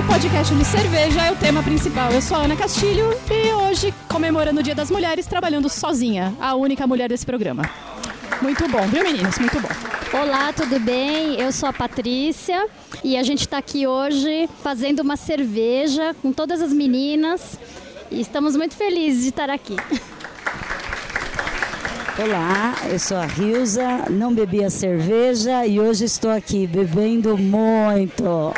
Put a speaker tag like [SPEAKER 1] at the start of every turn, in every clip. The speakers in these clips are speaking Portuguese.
[SPEAKER 1] o podcast de cerveja é o tema principal. Eu sou a Ana Castilho e hoje, comemorando o Dia das Mulheres, trabalhando sozinha, a única mulher desse programa. Muito bom, viu meninos? Muito bom.
[SPEAKER 2] Olá, tudo bem? Eu sou a Patrícia e a gente está aqui hoje fazendo uma cerveja com todas as meninas e estamos muito felizes de estar aqui.
[SPEAKER 3] Olá, eu sou a Rilza, não bebia cerveja e hoje estou aqui bebendo muito.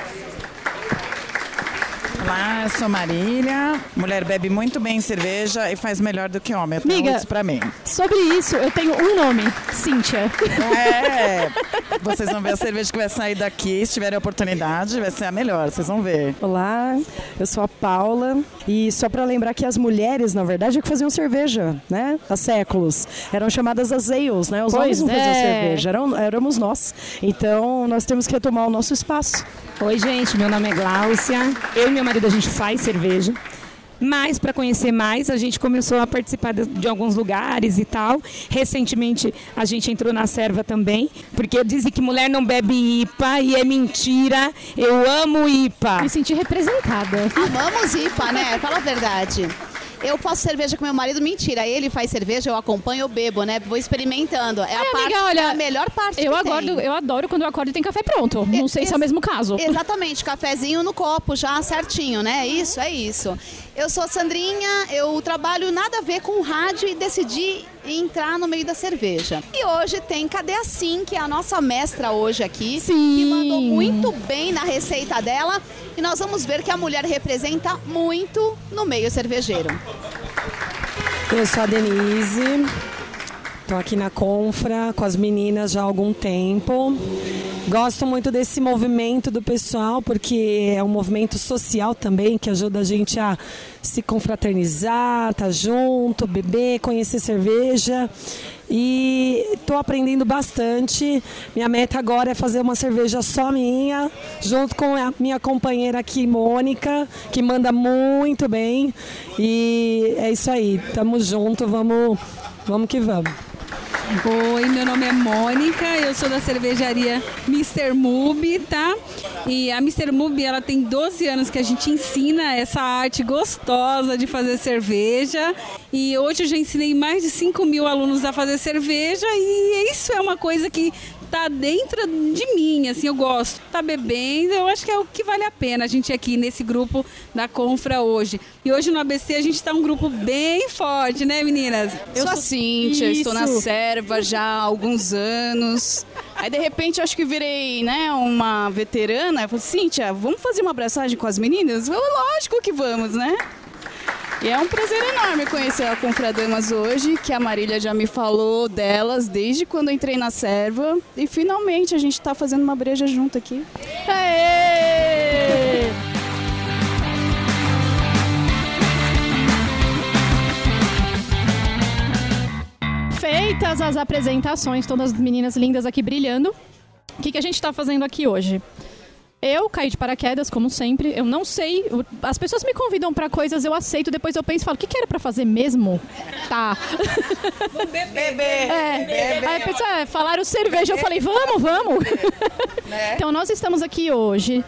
[SPEAKER 4] Olá, eu sou Marília. Mulher bebe muito bem cerveja e faz melhor do que homem. Tenho
[SPEAKER 1] Miga.
[SPEAKER 4] isso pra mim.
[SPEAKER 1] Sobre isso, eu tenho um nome, Cíntia.
[SPEAKER 4] É, vocês vão ver a cerveja que vai sair daqui, se tiverem oportunidade, vai ser a melhor, vocês vão ver.
[SPEAKER 5] Olá, eu sou a Paula e só para lembrar que as mulheres, na verdade, é que faziam cerveja, né? Há séculos. Eram chamadas as ales, né? Os
[SPEAKER 1] Pois
[SPEAKER 5] homens não faziam
[SPEAKER 1] é.
[SPEAKER 5] cerveja, eram, éramos nós. Então nós temos que retomar o nosso espaço.
[SPEAKER 6] Oi, gente, meu nome é Gláucia. Eu e meu marido a gente faz cerveja. Mas para conhecer mais, a gente começou a participar de, de alguns lugares e tal. Recentemente a gente entrou na serva também, porque dizem que mulher não bebe IPA e é mentira. Eu amo IPA.
[SPEAKER 1] Me senti representada.
[SPEAKER 7] Amamos IPA, né? Fala a verdade. Eu faço cerveja com meu marido, mentira. Ele faz cerveja, eu acompanho, eu bebo, né? Vou experimentando. É a
[SPEAKER 1] Ai,
[SPEAKER 7] parte,
[SPEAKER 1] amiga, olha,
[SPEAKER 7] é a melhor parte
[SPEAKER 1] Eu, acordo,
[SPEAKER 7] tem.
[SPEAKER 1] eu adoro quando eu acordo e tem café pronto. Não sei se é o mesmo caso.
[SPEAKER 7] Exatamente, cafezinho no copo já certinho, né? Isso, é isso. Eu sou Sandrinha, eu trabalho nada a ver com rádio e decidi entrar no meio da cerveja. E hoje tem Cadê a Sim, que é a nossa mestra hoje aqui,
[SPEAKER 1] Sim.
[SPEAKER 7] que mandou muito bem na receita dela. E nós vamos ver que a mulher representa muito no meio cervejeiro.
[SPEAKER 8] Eu sou a Denise, estou aqui na Confra com as meninas já há algum tempo. Gosto muito desse movimento do pessoal, porque é um movimento social também que ajuda a gente a se confraternizar, estar junto, beber, conhecer cerveja. E estou aprendendo bastante. Minha meta agora é fazer uma cerveja só minha, junto com a minha companheira aqui, Mônica, que manda muito bem. E é isso aí, tamo junto, vamos, vamos que vamos.
[SPEAKER 9] Oi, meu nome é Mônica, eu sou da cervejaria Mr. Mub, tá? E a Mr. Mub, ela tem 12 anos que a gente ensina essa arte gostosa de fazer cerveja. E hoje eu já ensinei mais de 5 mil alunos a fazer cerveja e isso é uma coisa que tá dentro de mim, assim, eu gosto. Tá bebendo, eu acho que é o que vale a pena a gente aqui nesse grupo da Confra hoje. E hoje no ABC a gente tá um grupo bem forte, né, meninas?
[SPEAKER 10] Eu sou a Cíntia, estou na
[SPEAKER 1] Isso.
[SPEAKER 10] serva já há alguns anos. Aí de repente eu acho que virei, né, uma veterana. Eu falei, Cíntia, vamos fazer uma abraçagem com as meninas? Eu falei, lógico que vamos, né? E é um prazer enorme conhecer a Confradamas hoje, que a Marília já me falou delas desde quando entrei na serva. E finalmente a gente está fazendo uma breja junto aqui.
[SPEAKER 1] Aê! Feitas as apresentações, todas as meninas lindas aqui brilhando, o que, que a gente está fazendo aqui hoje? Eu caí de paraquedas, como sempre. Eu não sei. As pessoas me convidam pra coisas, eu aceito. Depois eu penso e falo: o que, que era pra fazer mesmo? Tá.
[SPEAKER 4] Beber!
[SPEAKER 1] É. Aí a pessoa, é, falaram cerveja, eu falei, vamos, vamos. Então nós estamos aqui hoje.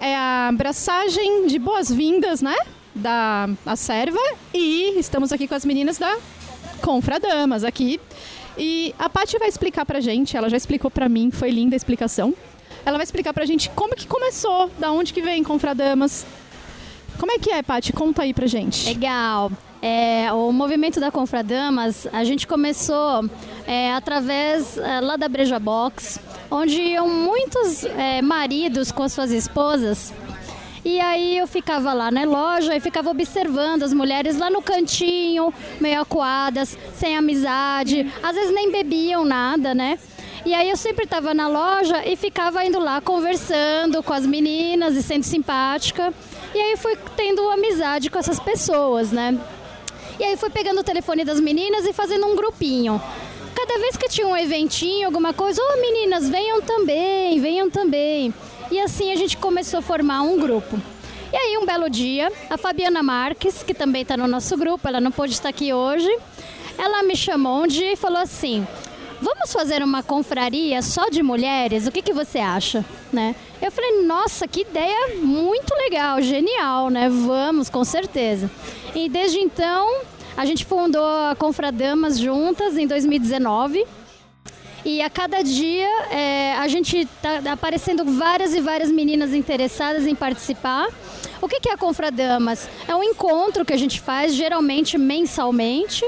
[SPEAKER 1] É a abraçagem de boas-vindas, né? Da a serva. E estamos aqui com as meninas da Confradamas aqui. E a Paty vai explicar pra gente, ela já explicou pra mim, foi linda a explicação. Ela vai explicar pra gente como que começou, da onde que vem Confradamas. Como é que é, Paty? Conta aí pra gente.
[SPEAKER 2] Legal. É, o movimento da Confradamas, a gente começou é, através é, lá da Breja Box, onde iam muitos é, maridos com as suas esposas. E aí eu ficava lá na loja e ficava observando as mulheres lá no cantinho, meio acuadas, sem amizade, às vezes nem bebiam nada, né? E aí eu sempre estava na loja e ficava indo lá conversando com as meninas e sendo simpática. E aí fui tendo amizade com essas pessoas, né? E aí fui pegando o telefone das meninas e fazendo um grupinho. Cada vez que tinha um eventinho, alguma coisa, ô meninas, venham também, venham também. E assim a gente começou a formar um grupo. E aí um belo dia, a Fabiana Marques, que também está no nosso grupo, ela não pôde estar aqui hoje, ela me chamou um dia e falou assim: vamos fazer uma confraria só de mulheres? O que, que você acha? Né? Eu falei, nossa, que ideia muito legal, genial, né? Vamos, com certeza. E desde então, a gente fundou a Confradamas juntas em 2019. E a cada dia é, a gente está aparecendo várias e várias meninas interessadas em participar. O que, que é a Confradamas? É um encontro que a gente faz geralmente mensalmente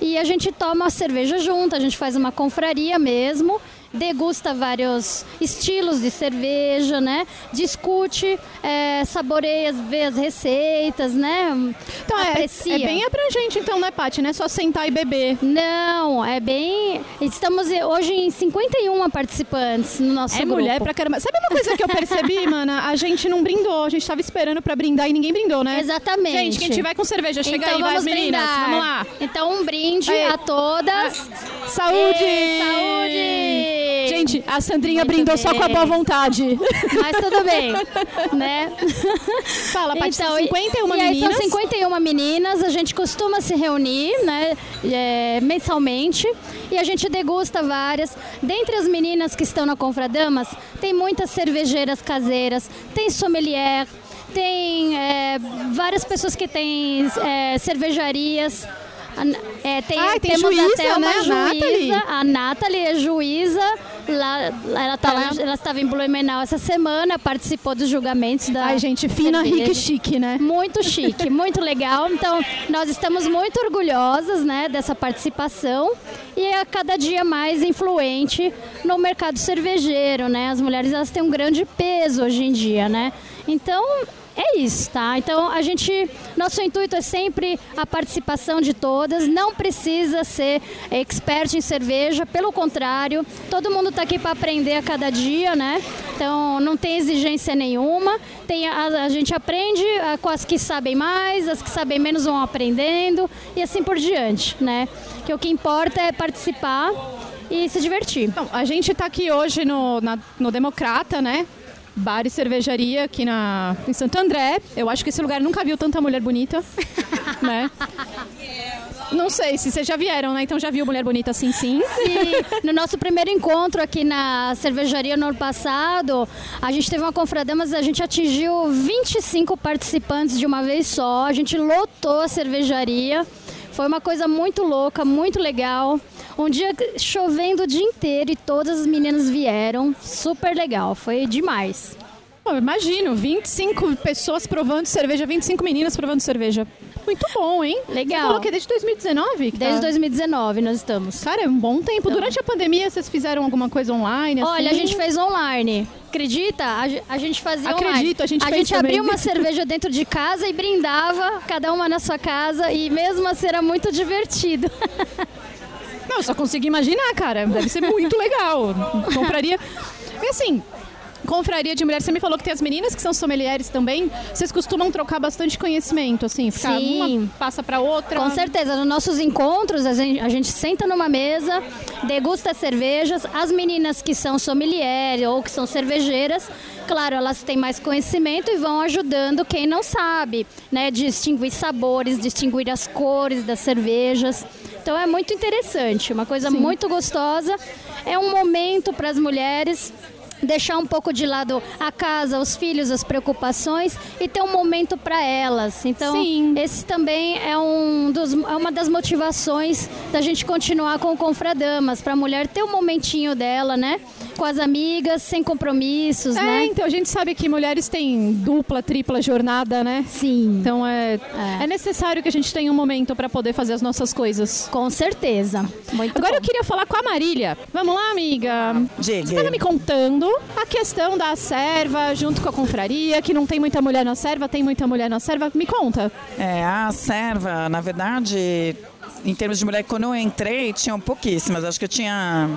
[SPEAKER 2] e a gente toma a cerveja junto, a gente faz uma confraria mesmo degusta vários estilos de cerveja, né? Discute, é, saboreia, vê as receitas, né?
[SPEAKER 1] Então é, Aprecia. é, é bem abrangente então, né, Paty? Não é só sentar e beber.
[SPEAKER 2] Não, é bem... Estamos hoje em 51 participantes no nosso
[SPEAKER 1] é
[SPEAKER 2] grupo.
[SPEAKER 1] mulher pra caramba. Sabe uma coisa que eu percebi, mana? A gente não brindou, a gente tava esperando pra brindar e ninguém brindou, né?
[SPEAKER 2] Exatamente.
[SPEAKER 1] Gente, quem tiver com cerveja, chega
[SPEAKER 2] então,
[SPEAKER 1] aí,
[SPEAKER 2] vamos
[SPEAKER 1] vai meninas,
[SPEAKER 2] brindar.
[SPEAKER 1] vamos lá.
[SPEAKER 2] Então um brinde Aí. a todas.
[SPEAKER 1] Saúde!
[SPEAKER 2] E, saúde!
[SPEAKER 1] Gente, a Sandrinha Muito brindou bem. só com a boa vontade.
[SPEAKER 2] Mas tudo bem, né?
[SPEAKER 1] Fala, Paty, então, são 51
[SPEAKER 2] e,
[SPEAKER 1] meninas.
[SPEAKER 2] E aí são 51 meninas, a gente costuma se reunir, né, é, mensalmente, e a gente degusta várias. Dentre as meninas que estão na Confradamas, tem muitas cervejeiras caseiras, tem sommelier, tem é, várias pessoas que têm é, cervejarias,
[SPEAKER 1] é, tem, Ai, tem temos juíza, até uma né?
[SPEAKER 2] juíza. A Nathalie é juíza. Lá, ela, tá lá, ela estava em Blumenau essa semana, participou dos julgamentos da.
[SPEAKER 1] Ai, gente, fina, rica e chique, né?
[SPEAKER 2] Muito chique, muito legal. Então, nós estamos muito orgulhosas né, dessa participação e é cada dia mais influente no mercado cervejeiro, né? As mulheres elas têm um grande peso hoje em dia, né? Então, é isso, tá? Então a gente, nosso intuito é sempre a participação de todas. Não precisa ser expert em cerveja, pelo contrário, todo mundo está aqui para aprender a cada dia, né? Então não tem exigência nenhuma. Tem a, a gente aprende a, com as que sabem mais, as que sabem menos vão aprendendo e assim por diante, né? Que o que importa é participar e se divertir.
[SPEAKER 1] Então, a gente está aqui hoje no, na, no Democrata, né? Bar e cervejaria aqui na, em Santo André. Eu acho que esse lugar nunca viu tanta mulher bonita, né? Não sei se vocês já vieram, né? Então já viu mulher bonita assim, sim?
[SPEAKER 2] Sim. No nosso primeiro encontro aqui na cervejaria no ano passado, a gente teve uma confraria, mas a gente atingiu 25 participantes de uma vez só. A gente lotou a cervejaria. Foi uma coisa muito louca, muito legal. Um dia chovendo o dia inteiro e todas as meninas vieram. Super legal, foi demais.
[SPEAKER 1] Pô, imagino, 25 pessoas provando cerveja, 25 meninas provando cerveja. Muito bom, hein?
[SPEAKER 2] Legal.
[SPEAKER 1] Você falou que é desde 2019? Que
[SPEAKER 2] desde tá... 2019 nós estamos.
[SPEAKER 1] Cara, é um bom tempo. Então. Durante a pandemia, vocês fizeram alguma coisa online? Assim?
[SPEAKER 2] Olha, a gente fez online. Acredita? A, gente fazia
[SPEAKER 1] Acredito,
[SPEAKER 2] online.
[SPEAKER 1] a gente
[SPEAKER 2] A
[SPEAKER 1] gente
[SPEAKER 2] abria uma cerveja dentro de casa e brindava, cada uma na sua casa, e mesmo assim era muito divertido.
[SPEAKER 1] Não, eu só consigo imaginar, cara. Deve ser muito legal. Compraria. E assim, confraria de mulheres, você me falou que tem as meninas que são sommeliers também. Vocês costumam trocar bastante conhecimento, assim, ficar Sim. uma passa para outra.
[SPEAKER 2] Com certeza. Nos nossos encontros, a gente, a gente, senta numa mesa, degusta cervejas. As meninas que são sommelier ou que são cervejeiras, claro, elas têm mais conhecimento e vão ajudando quem não sabe, né? Distinguir sabores, distinguir as cores das cervejas. Então é muito interessante, uma coisa Sim. muito gostosa. É um momento para as mulheres deixar um pouco de lado a casa, os filhos, as preocupações e ter um momento para elas. Então, Sim. esse também é, um dos, é uma das motivações da gente continuar com o Confradamas, para a mulher ter um momentinho dela, né? Com as amigas, sem compromissos,
[SPEAKER 1] é,
[SPEAKER 2] né?
[SPEAKER 1] então a gente sabe que mulheres têm dupla, tripla jornada, né?
[SPEAKER 2] Sim.
[SPEAKER 1] Então é, é. é necessário que a gente tenha um momento para poder fazer as nossas coisas.
[SPEAKER 2] Com certeza. Muito
[SPEAKER 1] Agora
[SPEAKER 2] bom.
[SPEAKER 1] eu queria falar com a Marília. Vamos lá, amiga.
[SPEAKER 4] Diga.
[SPEAKER 1] Você estava me contando a questão da serva junto com a confraria, que não tem muita mulher na serva, tem muita mulher na serva. Me conta.
[SPEAKER 4] É, a serva, na verdade, em termos de mulher, quando eu entrei, tinham pouquíssimas. Acho que eu tinha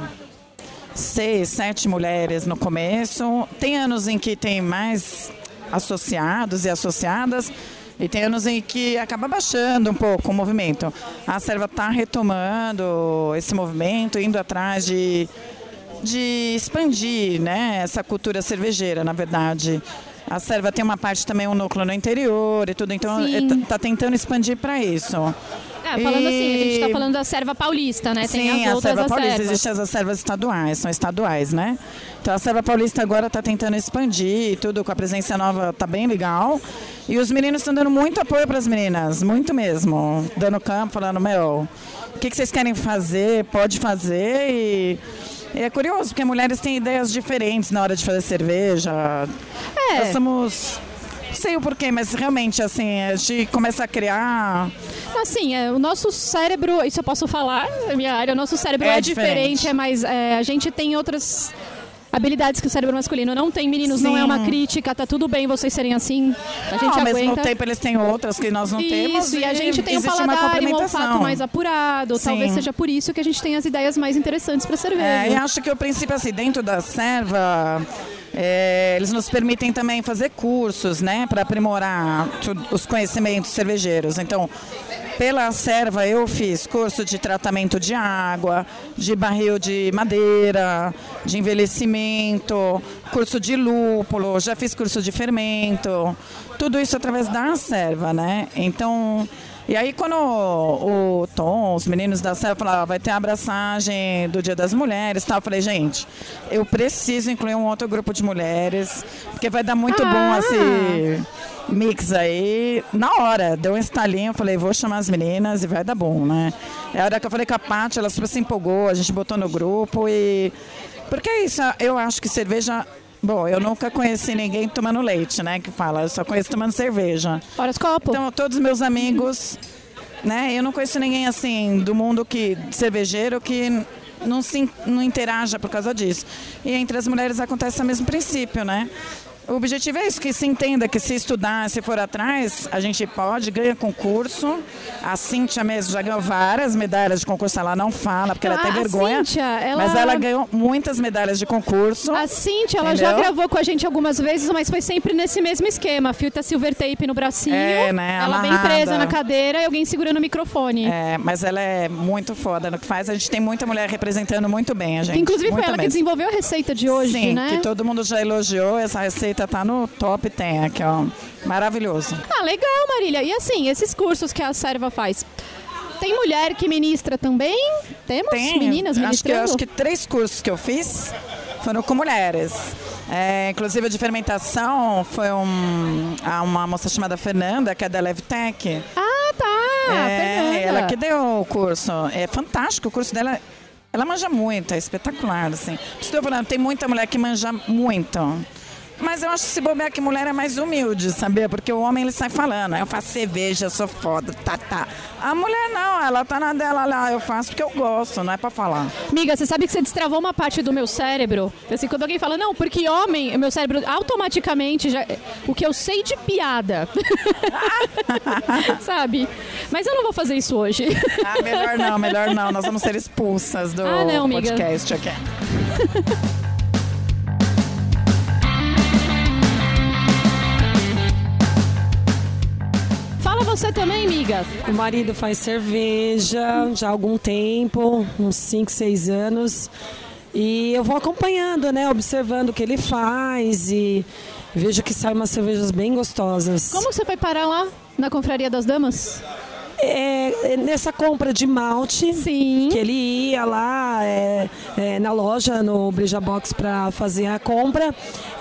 [SPEAKER 4] seis, sete mulheres no começo. Tem anos em que tem mais associados e associadas. E tem anos em que acaba baixando um pouco o movimento. A serva está retomando esse movimento, indo atrás de de expandir né, essa cultura cervejeira, na verdade. A serva tem uma parte também, um núcleo no interior e tudo, então está é, tentando expandir para isso.
[SPEAKER 1] É, falando assim, a gente está
[SPEAKER 4] E-
[SPEAKER 1] falando da serva paulista, né? Tem
[SPEAKER 4] Sim,
[SPEAKER 1] as
[SPEAKER 4] a serva paulista. Existem as servas estaduais, são estaduais, né? Então a serva paulista agora está tentando expandir e tudo, com a presença nova tá bem legal. E os meninos estão dando muito apoio para as meninas, muito mesmo. Dando campo, falando, meu, o que, que vocês querem fazer? Pode fazer e... e é curioso, porque mulheres têm ideias diferentes na hora de fazer cerveja.
[SPEAKER 1] É.
[SPEAKER 4] Nós somos... Sei o porquê, mas realmente, assim, a gente começa a criar...
[SPEAKER 1] Assim, é, o nosso cérebro, isso eu posso falar, é minha área, o nosso cérebro é,
[SPEAKER 4] É
[SPEAKER 1] diferente,
[SPEAKER 4] diferente.
[SPEAKER 1] é mais. é, a gente tem outras habilidades que o cérebro masculino não tem, meninos, não é
[SPEAKER 4] Sim.
[SPEAKER 1] uma crítica, tá tudo bem vocês serem assim. A gente
[SPEAKER 4] Não, ao mesmo
[SPEAKER 1] aguenta.
[SPEAKER 4] tempo eles têm outras que nós não temos.
[SPEAKER 1] Isso, e a gente tem um paladar e um olfato mais apurado. Talvez
[SPEAKER 4] Sim.
[SPEAKER 1] seja por isso que a gente tem as ideias mais interessantes para cerveja.
[SPEAKER 4] É, e acho que o princípio, assim, dentro da serva, é, eles nos permitem também fazer cursos, né, para aprimorar os conhecimentos cervejeiros. Então, pela serva, eu fiz curso de tratamento de água, de barril de madeira, de envelhecimento, curso de lúpulo, já fiz curso de fermento, tudo isso através da serva, né? Então. E aí quando o, o Tom, os meninos da Serra falaram, "Ah, vai ter a abraçagem do Dia das Mulheres tal, eu falei, gente, eu preciso incluir um outro grupo de mulheres, porque vai dar muito bom
[SPEAKER 1] Ah.
[SPEAKER 4] esse mix aí. Na hora, deu um estalinho, eu falei, vou chamar as meninas e vai dar bom, né? É a hora que eu falei com a Paty, ela super se empolgou, a gente botou no grupo e... Porque é isso, eu acho que cerveja... Bom, eu nunca conheci ninguém tomando leite, né? Que fala, eu só conheço tomando cerveja.
[SPEAKER 1] Horoscopo.
[SPEAKER 4] Então, todos os meus amigos, né? Eu não conheço ninguém assim do mundo que cervejeiro que não se não interaja por causa disso. E entre as mulheres acontece o mesmo princípio, né? O objetivo é isso, que se entenda que se estudar, se for atrás, a gente pode, ganha concurso. A Cíntia mesmo já ganhou várias medalhas de concurso, ela não fala, porque ela
[SPEAKER 1] Ah,
[SPEAKER 4] tem
[SPEAKER 1] a
[SPEAKER 4] vergonha.
[SPEAKER 1] Cíntia, ela-
[SPEAKER 4] Mas ela ganhou muitas medalhas de concurso.
[SPEAKER 1] A Cíntia, ela já
[SPEAKER 4] Entendeu?
[SPEAKER 1] gravou com a gente algumas vezes, mas foi sempre nesse mesmo esquema. Filta silver tape no bracinho,
[SPEAKER 4] É, né,
[SPEAKER 1] ela bem presa na cadeira e alguém segurando o microfone.
[SPEAKER 4] É, mas ela é muito foda no que faz. A gente tem muita mulher representando muito bem a gente.
[SPEAKER 1] Que, inclusive foi
[SPEAKER 4] Muita
[SPEAKER 1] ela que
[SPEAKER 4] mesmo.
[SPEAKER 1] desenvolveu a receita de hoje,
[SPEAKER 4] Sim,
[SPEAKER 1] né?
[SPEAKER 4] que todo mundo já elogiou. Essa receita tá no top 10 aqui, ó. Maravilhoso.
[SPEAKER 1] Ah, legal, Marília. E assim, esses cursos que a Serva faz, tem mulher que ministra também? Temos
[SPEAKER 4] Tem,
[SPEAKER 1] meninas
[SPEAKER 4] acho que,
[SPEAKER 1] ministrando?
[SPEAKER 4] acho que três cursos que eu fiz foram com mulheres. É, inclusive a de fermentação foi um, a uma moça chamada Fernanda, que é da Levtech.
[SPEAKER 1] Ah, tá.
[SPEAKER 4] é, ela que deu o curso. É fantástico, o curso dela. Ela manja muito, é espetacular, assim. Estou falando, tem muita mulher que manja muito. Mas eu acho que se bobear que mulher é mais humilde, sabia? Porque o homem ele sai falando, "Ah, eu faço cerveja, sou foda, tá, tá. A mulher não, ela tá na dela lá, eu faço porque eu gosto, não é pra falar.
[SPEAKER 1] Amiga, você sabe que você destravou uma parte do meu cérebro? Assim, quando alguém fala, não, porque homem, meu cérebro automaticamente já. O que eu sei de piada. sabe? Mas eu não vou fazer isso hoje.
[SPEAKER 4] Ah, melhor não, melhor não. Nós vamos ser expulsas do
[SPEAKER 1] Ah, não,
[SPEAKER 4] podcast aqui.
[SPEAKER 1] Fala você também, amiga.
[SPEAKER 8] O marido faz cerveja já há algum tempo, uns 5, 6 anos. E eu vou acompanhando, né? Observando o que ele faz e vejo que saem umas cervejas bem gostosas.
[SPEAKER 1] Como você foi parar lá na Confraria das Damas?
[SPEAKER 8] É, é nessa compra de malte,
[SPEAKER 1] Sim.
[SPEAKER 8] que ele ia lá é, é, na loja, no Brija Box, para fazer a compra,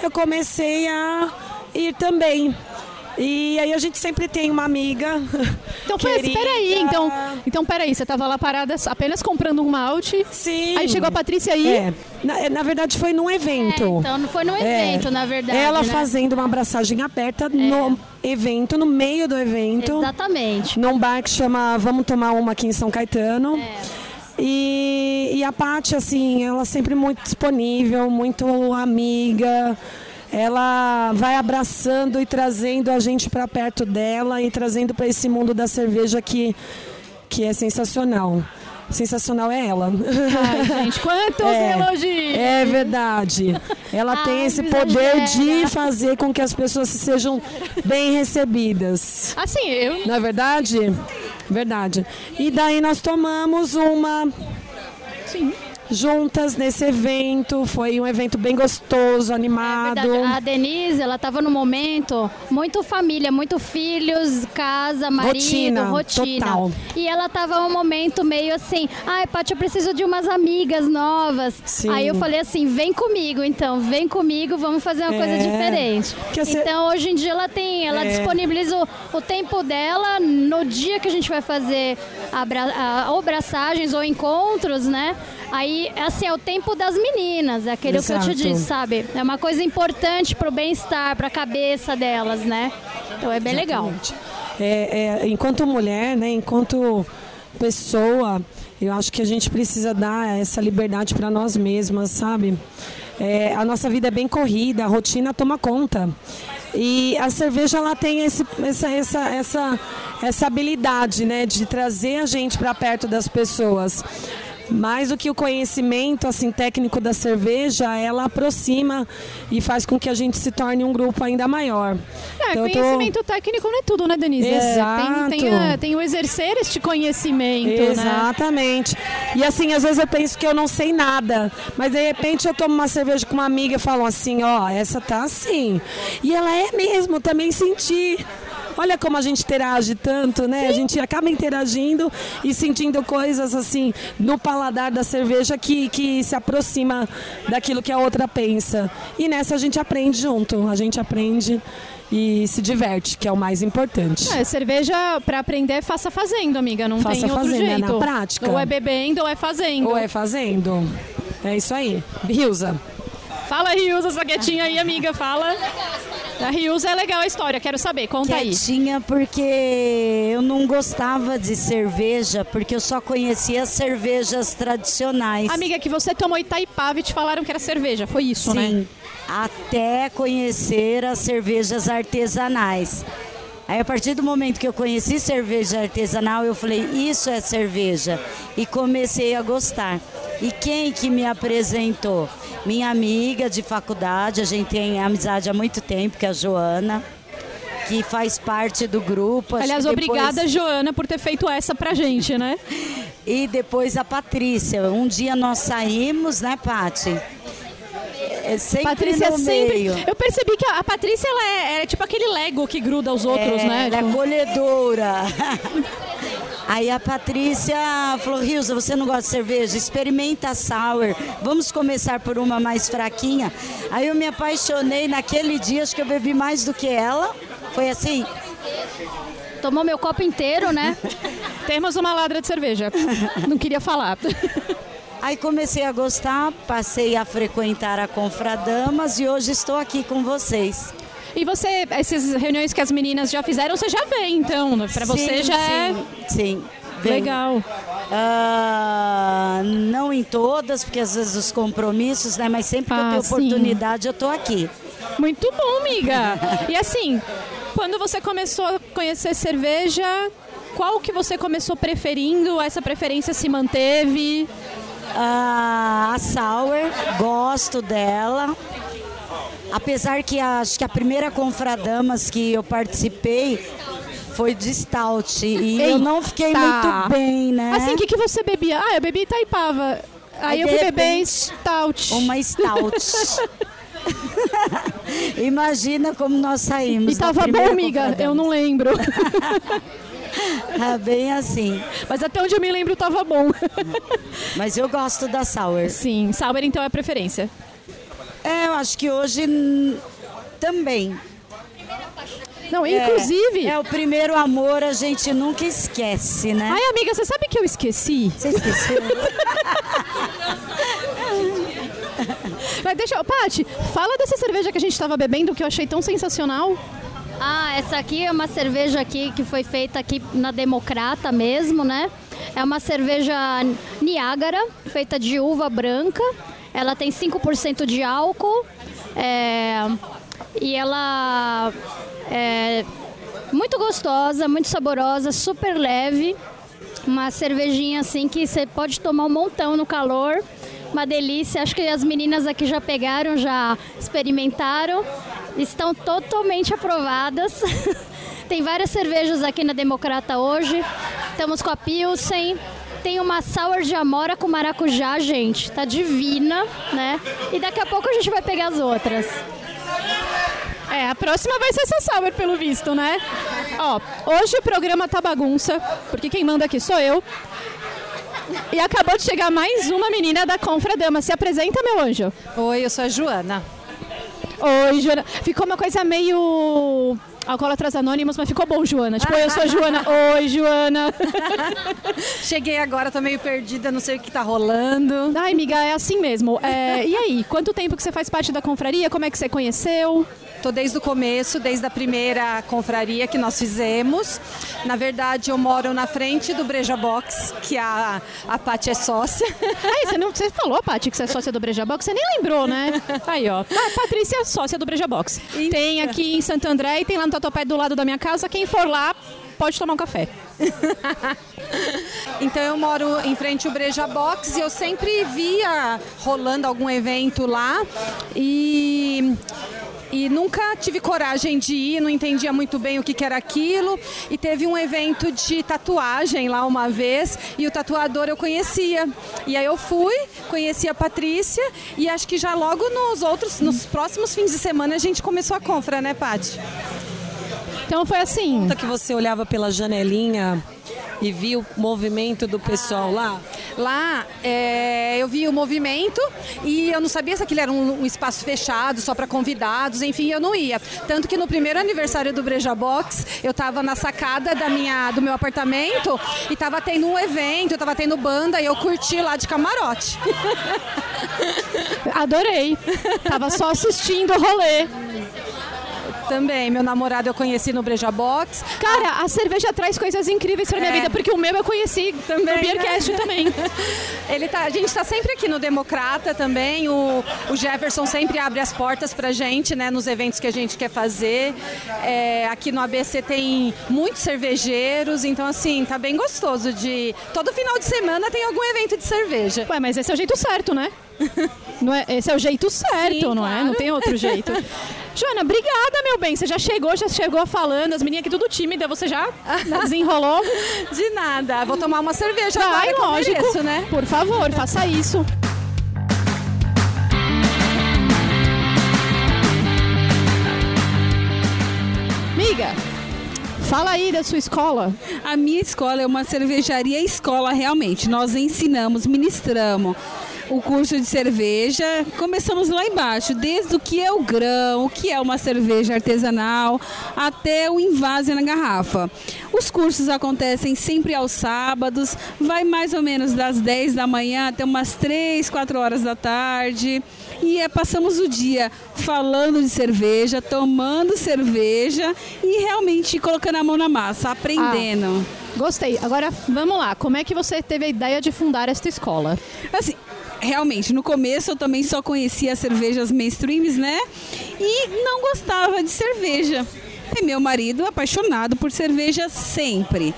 [SPEAKER 8] eu comecei a ir também. E aí a gente sempre tem uma amiga.
[SPEAKER 1] Então foi,
[SPEAKER 8] querida.
[SPEAKER 1] peraí, então, então peraí, você tava lá parada apenas comprando um malte.
[SPEAKER 8] Sim.
[SPEAKER 1] Aí chegou a Patrícia aí.
[SPEAKER 8] É, na, é, na verdade foi num evento.
[SPEAKER 2] Então não foi num
[SPEAKER 8] É.
[SPEAKER 2] evento, na verdade.
[SPEAKER 8] Ela
[SPEAKER 2] né?
[SPEAKER 8] fazendo uma abraçagem aberta no evento, no meio do evento.
[SPEAKER 2] Exatamente.
[SPEAKER 8] Num bar que chama Vamos Tomar Uma aqui em São Caetano.
[SPEAKER 2] É.
[SPEAKER 8] E, e a Paty, assim, ela sempre muito disponível, muito amiga. Ela vai abraçando e trazendo a gente para perto dela e trazendo para esse mundo da cerveja que, que é sensacional. Sensacional é ela.
[SPEAKER 1] Ai, gente, quantos
[SPEAKER 8] É.
[SPEAKER 1] elogios!
[SPEAKER 8] É verdade. Ela tem
[SPEAKER 2] Ai,
[SPEAKER 8] esse
[SPEAKER 2] não
[SPEAKER 8] poder de
[SPEAKER 2] exagera.
[SPEAKER 8] fazer com que as pessoas sejam bem recebidas.
[SPEAKER 1] Assim, eu.
[SPEAKER 8] Não é verdade? Verdade. E daí nós tomamos uma.
[SPEAKER 1] Sim.
[SPEAKER 8] Juntas nesse evento. Foi um evento bem gostoso, animado.
[SPEAKER 2] É. A Denise, ela estava no momento muito família, muito filhos, casa, marido,
[SPEAKER 8] Rotina,
[SPEAKER 2] rotina.
[SPEAKER 8] total.
[SPEAKER 2] E ela estava um momento meio assim, ai, Paty, eu preciso de umas amigas novas.
[SPEAKER 8] Sim.
[SPEAKER 2] Aí eu falei assim, vem comigo, então, vem comigo, vamos fazer uma coisa
[SPEAKER 8] É.
[SPEAKER 2] diferente.
[SPEAKER 8] Porque você-
[SPEAKER 2] Então, hoje em dia ela tem, ela
[SPEAKER 8] É.
[SPEAKER 2] disponibiliza o, o tempo dela no dia que a gente vai fazer abra, a, ou braçagens ou encontros, né? Aí, assim, é o tempo das meninas, é aquele que eu te
[SPEAKER 8] Exato.
[SPEAKER 2] disse, sabe? É uma coisa importante pro bem-estar, pra cabeça delas, né? Então é bem legal.
[SPEAKER 8] É, é, enquanto mulher, né, enquanto pessoa, eu acho que a gente precisa dar essa liberdade para nós mesmas, sabe? É, a nossa vida é bem corrida, a rotina toma conta. E a cerveja ela tem esse, essa, essa, essa, essa habilidade né, de trazer a gente para perto das pessoas. Mais do que o conhecimento assim técnico da cerveja, ela aproxima e faz com que a gente se torne um grupo ainda maior.
[SPEAKER 1] É,
[SPEAKER 8] Então, eu tô-
[SPEAKER 1] conhecimento técnico não é tudo, né, Denise? É,
[SPEAKER 8] Exato.
[SPEAKER 1] Tem, tem, a- tem o exercer este conhecimento, né?
[SPEAKER 8] Exatamente. E assim, às vezes eu penso que eu não sei nada, mas de repente eu tomo uma cerveja com uma amiga e falo assim, ó, essa tá assim. E ela é mesmo, também senti. Olha como a gente interage tanto, né? A gente acaba interagindo e sentindo coisas assim no paladar da cerveja que, que se aproxima daquilo que a outra pensa. E nessa a gente aprende junto, a gente aprende e se diverte, que é o mais importante.
[SPEAKER 1] É, cerveja pra aprender, faça fazendo, amiga. Não
[SPEAKER 8] Faça
[SPEAKER 1] tem outro
[SPEAKER 8] fazendo, é
[SPEAKER 1] jeito.
[SPEAKER 8] na prática.
[SPEAKER 1] Ou é bebendo ou é fazendo.
[SPEAKER 8] Ou é fazendo. É isso aí. Rilza.
[SPEAKER 1] Fala, Riusa, essa quietinha aí, amiga, fala. A Riusa é legal a história, quero saber, conta aí.
[SPEAKER 3] Quietinha porque eu não gostava de cerveja, porque eu só conhecia as cervejas tradicionais.
[SPEAKER 1] Amiga, que você tomou Itaipava e te falaram que era cerveja, foi isso, né?
[SPEAKER 3] Sim, até conhecer as cervejas artesanais. Aí a partir do momento que eu conheci cerveja artesanal, eu falei, isso é cerveja. E comecei a gostar. E quem que me apresentou? Minha amiga de faculdade, a gente tem amizade há muito tempo, que é a Joana, que faz parte do grupo.
[SPEAKER 1] Aliás,
[SPEAKER 3] depois-
[SPEAKER 1] obrigada, Joana, por ter feito essa pra gente, né?
[SPEAKER 3] E depois a Patrícia. Um dia nós saímos, né, Pati? É sempre
[SPEAKER 1] Patrícia
[SPEAKER 3] no
[SPEAKER 1] sempre.
[SPEAKER 3] meio.
[SPEAKER 1] Eu percebi que a a Patrícia ela é, é tipo aquele Lego que gruda aos outros,
[SPEAKER 3] É,
[SPEAKER 1] né?
[SPEAKER 3] Ela é
[SPEAKER 1] Tipo,
[SPEAKER 3] acolhedora. Aí a Patrícia falou, Rilza, você não gosta de cerveja? Experimenta a sour. Vamos começar por uma mais fraquinha. Aí eu me apaixonei naquele dia, acho que eu bebi mais do que ela. Foi assim?
[SPEAKER 2] Tomou meu copo inteiro, né?
[SPEAKER 1] Temos uma ladra de cerveja. Não queria falar.
[SPEAKER 3] Aí comecei a gostar, passei a frequentar a Confradamas e hoje estou aqui com vocês.
[SPEAKER 1] E você, essas reuniões que as meninas já fizeram, você já vê, então. né? Pra você
[SPEAKER 3] Sim,
[SPEAKER 1] já é.
[SPEAKER 3] sim, Sim. venho.
[SPEAKER 1] Legal.
[SPEAKER 3] Ah, não em todas, porque às vezes os compromissos, né? Mas sempre que
[SPEAKER 1] Ah,
[SPEAKER 3] eu tenho
[SPEAKER 1] sim.
[SPEAKER 3] oportunidade, eu tô aqui.
[SPEAKER 1] Muito bom, amiga. E assim, quando você começou a conhecer cerveja, qual que você começou preferindo? Essa preferência se manteve?
[SPEAKER 3] Ah, a Sour, gosto dela. Apesar que a- acho que a primeira Confradamas que eu participei foi de Stout. E eu não fiquei
[SPEAKER 1] Eita.
[SPEAKER 3] muito bem, né?
[SPEAKER 1] Assim, o que, que você bebia? Ah, eu bebi Itaipava. Aí,
[SPEAKER 3] Aí,
[SPEAKER 1] eu fui beber Stout.
[SPEAKER 3] Uma Stout. Imagina como nós saímos.
[SPEAKER 1] E tava bom, amiga? Eu não lembro.
[SPEAKER 3] É bem assim.
[SPEAKER 1] Mas até onde eu me lembro tava bom.
[SPEAKER 3] Mas eu gosto da Sour.
[SPEAKER 1] Sim, Sour então é a preferência.
[SPEAKER 3] É, eu acho que hoje também.
[SPEAKER 1] Não, inclusive.
[SPEAKER 3] É, é o primeiro amor, a gente nunca esquece, né?
[SPEAKER 1] Ai, amiga, você sabe que eu esqueci?
[SPEAKER 3] Você esqueceu?
[SPEAKER 1] Mas deixa eu. Paty, fala dessa cerveja que a gente tava bebendo que eu achei tão sensacional.
[SPEAKER 2] Ah, essa aqui é uma cerveja aqui que foi feita aqui na Democrata mesmo, né? É uma cerveja Niágara, feita de uva branca. Ela tem 5% de álcool. é, e ela é muito gostosa, muito saborosa, super leve. Uma cervejinha assim que você pode tomar um montão no calor. Uma delícia. Acho que as meninas aqui já pegaram, já experimentaram. Estão totalmente aprovadas. Tem várias cervejas aqui na Democrata hoje. Estamos com a Pilsen, tem uma sour de amora com maracujá, gente. Tá divina, né? E daqui a pouco a gente vai pegar as outras.
[SPEAKER 1] É, a próxima vai ser essa sour, pelo visto, né? Ó, hoje o programa tá bagunça, porque quem manda aqui sou eu. E acabou de chegar mais uma menina da Confradama. Se apresenta, meu anjo.
[SPEAKER 11] Oi, eu sou a Joana.
[SPEAKER 1] Oi, Joana. Ficou uma coisa meio Alcoólatras Anônimos, mas ficou bom, Joana. Tipo, eu sou a Joana. Oi, Joana.
[SPEAKER 11] Cheguei agora, tô meio perdida, não sei o que tá rolando.
[SPEAKER 1] Ai, amiga, é assim mesmo. É, e aí, quanto tempo que você faz parte da confraria? Como é que você conheceu?
[SPEAKER 11] Tô desde o começo, desde a primeira confraria que nós fizemos. Na verdade, eu moro na frente do Breja Box, que a, a Paty é sócia.
[SPEAKER 1] Aí, você, não, você falou, Paty, que você é sócia do Breja Box? Você nem lembrou, né? Aí, ó. A Patrícia é sócia do Breja Box. Tem aqui em Santo André e tem lá no Tatuapé do lado da minha casa. Quem for lá, pode tomar um café.
[SPEAKER 11] então eu moro em frente ao Breja Box e eu sempre via rolando algum evento lá e e nunca tive coragem de ir, não entendia muito bem o que, que, era aquilo. E teve um evento de tatuagem lá uma vez e o tatuador eu conhecia. E aí eu fui, conheci a Patrícia e acho que já logo nos outros, nos próximos fins de semana a gente começou a confra, né, Paty?
[SPEAKER 1] Então foi assim.
[SPEAKER 8] Conta que você olhava pela janelinha e vi o movimento do pessoal lá?
[SPEAKER 11] Lá é, eu vi o movimento e eu não sabia se aquilo era um, um espaço fechado, só para convidados, enfim, eu não ia. Tanto que no primeiro aniversário do Breja Box, eu estava na sacada da minha, do meu apartamento e estava tendo um evento, estava tendo banda e eu curti lá de camarote.
[SPEAKER 1] Adorei. Tava só assistindo o rolê.
[SPEAKER 11] Também, meu namorado eu conheci no Breja Box.
[SPEAKER 1] Cara, a cerveja traz coisas incríveis pra minha é. vida, porque o meu eu conheci também, no Beercast né? também.
[SPEAKER 11] Ele tá, a gente está sempre aqui no Democrata também. O, o, Jefferson sempre abre as portas pra gente, né, nos eventos que a gente quer fazer. É, aqui no ABC tem muitos cervejeiros, então assim, tá bem gostoso de. Todo final de semana tem algum evento de cerveja.
[SPEAKER 1] Ué, mas esse é o jeito certo, né? Não é, esse é o jeito certo, Sim, não claro. é? Não tem outro jeito. Joana, obrigada, meu bem. Você já chegou, já chegou falando. As meninas aqui tudo tímida, você já desenrolou?
[SPEAKER 11] De nada. Vou tomar uma cerveja
[SPEAKER 1] Vai, agora, lógico. Mereço, né? Por favor, faça isso. Miga, Fala aí da sua escola.
[SPEAKER 9] A minha escola é uma cervejaria escola, realmente. Nós ensinamos, ministramos o curso de cerveja. Começamos lá embaixo, desde o que é o grão, o que é uma cerveja artesanal, até o invase na garrafa. Os cursos acontecem sempre aos sábados, vai mais ou menos das 10 da manhã até umas 3, 4 horas da tarde. E é, passamos o dia falando de cerveja, tomando cerveja e realmente colocando a mão na massa, aprendendo.
[SPEAKER 1] Ah, gostei. Agora vamos lá. Como é que você teve a ideia de fundar esta escola?
[SPEAKER 9] Assim, realmente, no começo eu também só conhecia as cervejas mainstreams, né? E não gostava de cerveja. E meu marido apaixonado por cerveja sempre.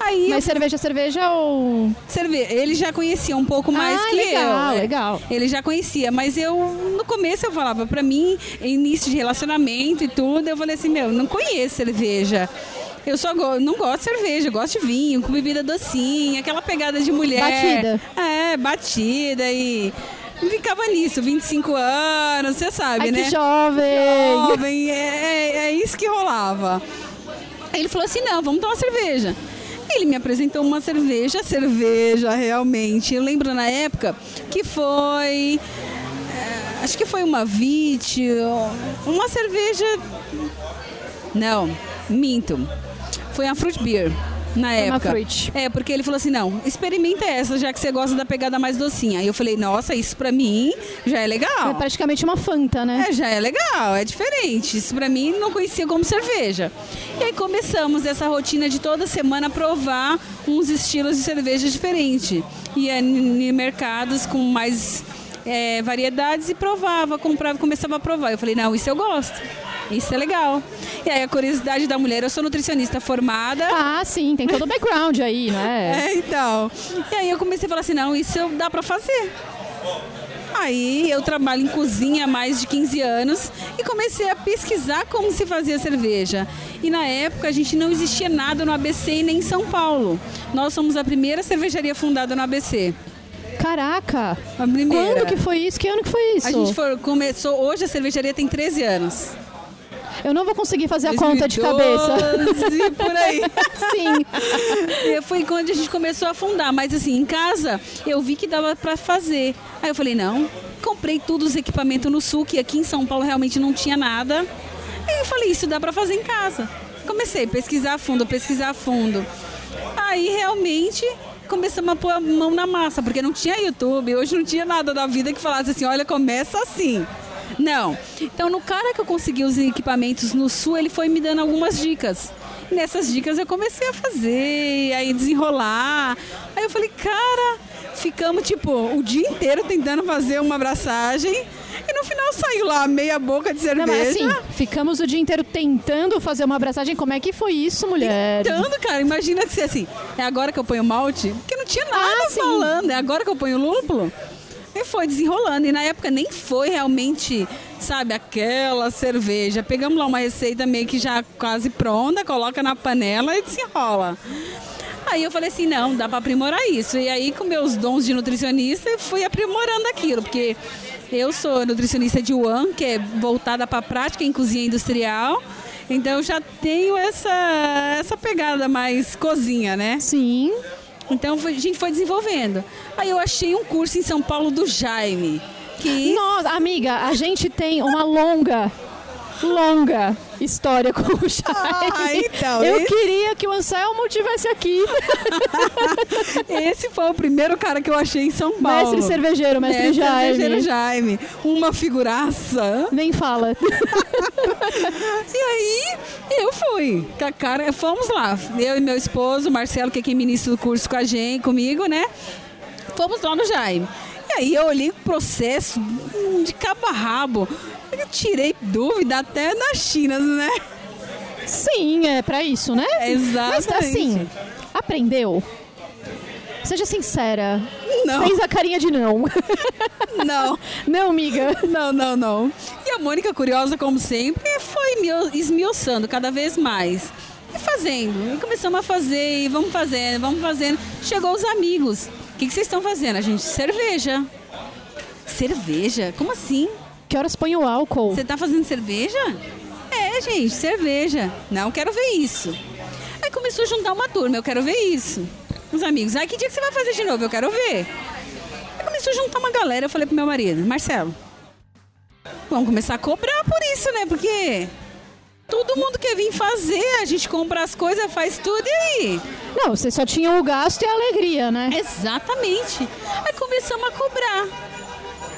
[SPEAKER 1] Aí Mas eu... cerveja, cerveja ou.
[SPEAKER 9] Cerve... Ele já conhecia um pouco mais ah, que
[SPEAKER 1] legal,
[SPEAKER 9] eu.
[SPEAKER 1] Legal, legal.
[SPEAKER 9] Ele já conhecia, mas eu, no começo, eu falava, pra mim, início de relacionamento e tudo, eu falei assim: meu, não conheço cerveja. Eu só go não gosto de cerveja, gosto de vinho, com bebida docinha, aquela pegada de mulher.
[SPEAKER 1] Batida.
[SPEAKER 9] É, batida e ficava nisso, 25 anos, você sabe,
[SPEAKER 1] Ai,
[SPEAKER 9] né?
[SPEAKER 1] Que jovem!
[SPEAKER 9] Jovem, é, é, é isso que rolava. Ele falou assim: não, vamos tomar cerveja. Ele me apresentou uma cerveja, cerveja realmente. Eu lembro na época que foi. É, acho que foi uma Vit, uma cerveja. Não, minto foi a Fruit Beer na época.
[SPEAKER 1] Fruit.
[SPEAKER 9] É, porque ele falou assim: não, experimenta essa, já que você gosta da pegada mais docinha. Aí eu falei, nossa, isso pra mim já é legal.
[SPEAKER 1] É praticamente uma Fanta, né?
[SPEAKER 9] É, já é legal, é diferente. Isso pra mim não conhecia como cerveja. E aí começamos essa rotina de toda semana provar uns estilos de cerveja diferentes. Ia em mercados com mais é, variedades e provava, comprava, começava a provar. Eu falei, não, isso eu gosto. Isso é legal. E aí a curiosidade da mulher, eu sou nutricionista formada.
[SPEAKER 1] Ah, sim, tem todo o background aí, né?
[SPEAKER 9] É, então. E aí eu comecei a falar assim, não, isso dá pra fazer. Aí eu trabalho em cozinha há mais de 15 anos e comecei a pesquisar como se fazia cerveja. E na época a gente não existia nada no ABC e nem em São Paulo. Nós somos a primeira cervejaria fundada no ABC.
[SPEAKER 1] Caraca!
[SPEAKER 9] A primeira.
[SPEAKER 1] Quando que foi isso? Que ano que foi isso?
[SPEAKER 9] A gente for, começou, hoje a cervejaria tem 13 anos.
[SPEAKER 1] Eu não vou conseguir fazer a conta de cabeça.
[SPEAKER 9] 2012, por aí.
[SPEAKER 1] Sim.
[SPEAKER 9] E Foi quando a gente começou a fundar. Mas assim, em casa, eu vi que dava pra fazer. Aí eu falei, não. Comprei todos os equipamentos no sul, que aqui em São Paulo realmente não tinha nada. Aí eu falei, isso dá pra fazer em casa. Comecei a pesquisar a fundo, pesquisar a fundo. Aí realmente começamos a pôr a mão na massa, porque não tinha YouTube, hoje não tinha nada da vida que falasse assim, olha, começa assim. Não. Então, no cara que eu consegui os equipamentos no sul, ele foi me dando algumas dicas. E nessas dicas eu comecei a fazer, aí desenrolar. Aí eu falei, cara, ficamos tipo o dia inteiro tentando fazer uma abraçagem. E no final saiu lá meia boca de cerveja.
[SPEAKER 1] Não, mas assim, ficamos o dia inteiro tentando fazer uma abraçagem. Como é que foi isso, mulher?
[SPEAKER 9] Tentando, cara. Imagina que você assim, é agora que eu ponho malte? Porque não tinha nada
[SPEAKER 1] Ah,
[SPEAKER 9] falando. É agora que eu ponho lúpulo? E foi desenrolando. E na época nem foi realmente, sabe, aquela cerveja. Pegamos lá uma receita meio que já quase pronta, coloca na panela e desenrola. Aí eu falei assim, não, dá para aprimorar isso. E aí, com meus dons de nutricionista, fui aprimorando aquilo, porque eu sou nutricionista de One, que é voltada para a prática em cozinha industrial. Então eu já tenho essa, essa pegada mais cozinha, né?
[SPEAKER 1] Sim.
[SPEAKER 9] Então a gente foi desenvolvendo. Aí eu achei um curso em São Paulo do Jaime. Que
[SPEAKER 1] Nossa, amiga, a gente tem uma longa, longa história com o Jaime.
[SPEAKER 9] Ah, então,
[SPEAKER 1] Eu
[SPEAKER 9] esse-
[SPEAKER 1] queria que o Anselmo tivesse aqui.
[SPEAKER 9] esse foi o primeiro cara que eu achei em São Paulo.
[SPEAKER 1] Mestre cervejeiro, mestre Jaime.
[SPEAKER 9] cervejeiro Jaime. Uma figuraça.
[SPEAKER 1] Nem fala.
[SPEAKER 9] E aí, eu fui. Com cara, fomos lá. Eu e meu esposo, Marcelo, que é quem ministra o curso com a gente, comigo, né? Fomos lá no Jaime. Aí eu olhei o processo hum, de cabo a rabo. Eu tirei dúvida até nas Chinas, né?
[SPEAKER 1] Sim, é pra isso, né? Mas
[SPEAKER 9] Exatamente.
[SPEAKER 1] assim, aprendeu? Seja sincera.
[SPEAKER 9] Não.
[SPEAKER 1] Fez a carinha de não.
[SPEAKER 9] Não.
[SPEAKER 1] Não, amiga.
[SPEAKER 9] Não, não, não. E a Mônica, curiosa como sempre, foi esmiuçando cada vez mais. E fazendo. E começamos a fazer, e vamos fazendo, vamos fazendo. Chegou os amigos. O que, que vocês estão fazendo? A gente, cerveja. Cerveja? Como assim?
[SPEAKER 1] Que horas põe o álcool?
[SPEAKER 9] Você tá fazendo cerveja? É, gente, cerveja. Não quero ver isso. Aí começou a juntar uma turma, eu quero ver isso. Os amigos, aí que dia que você vai fazer de novo? Eu quero ver. Aí começou a juntar uma galera, eu falei pro meu marido, Marcelo, vamos começar a cobrar por isso, né? Porque todo mundo quer vir fazer, a gente compra as coisas, faz tudo e aí?
[SPEAKER 1] Não, você só tinha o gasto e a alegria, né?
[SPEAKER 9] Exatamente. Aí começamos a cobrar.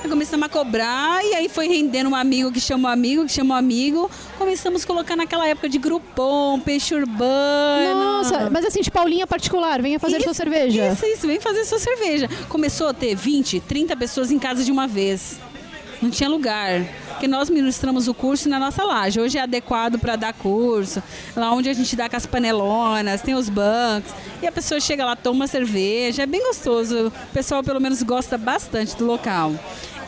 [SPEAKER 9] Aí começamos a cobrar e aí foi rendendo um amigo que chamou amigo, que chamou amigo. Começamos a colocar naquela época de grupom, peixe urbano.
[SPEAKER 1] Nossa, mas assim, de Paulinha particular, venha fazer sua cerveja.
[SPEAKER 9] Isso, isso, vem fazer sua cerveja. Começou a ter 20, 30 pessoas em casa de uma vez. Não tinha lugar. Porque nós ministramos o curso na nossa laje. Hoje é adequado para dar curso. Lá onde a gente dá com as panelonas, tem os bancos. E a pessoa chega lá, toma cerveja. É bem gostoso. O pessoal, pelo menos, gosta bastante do local.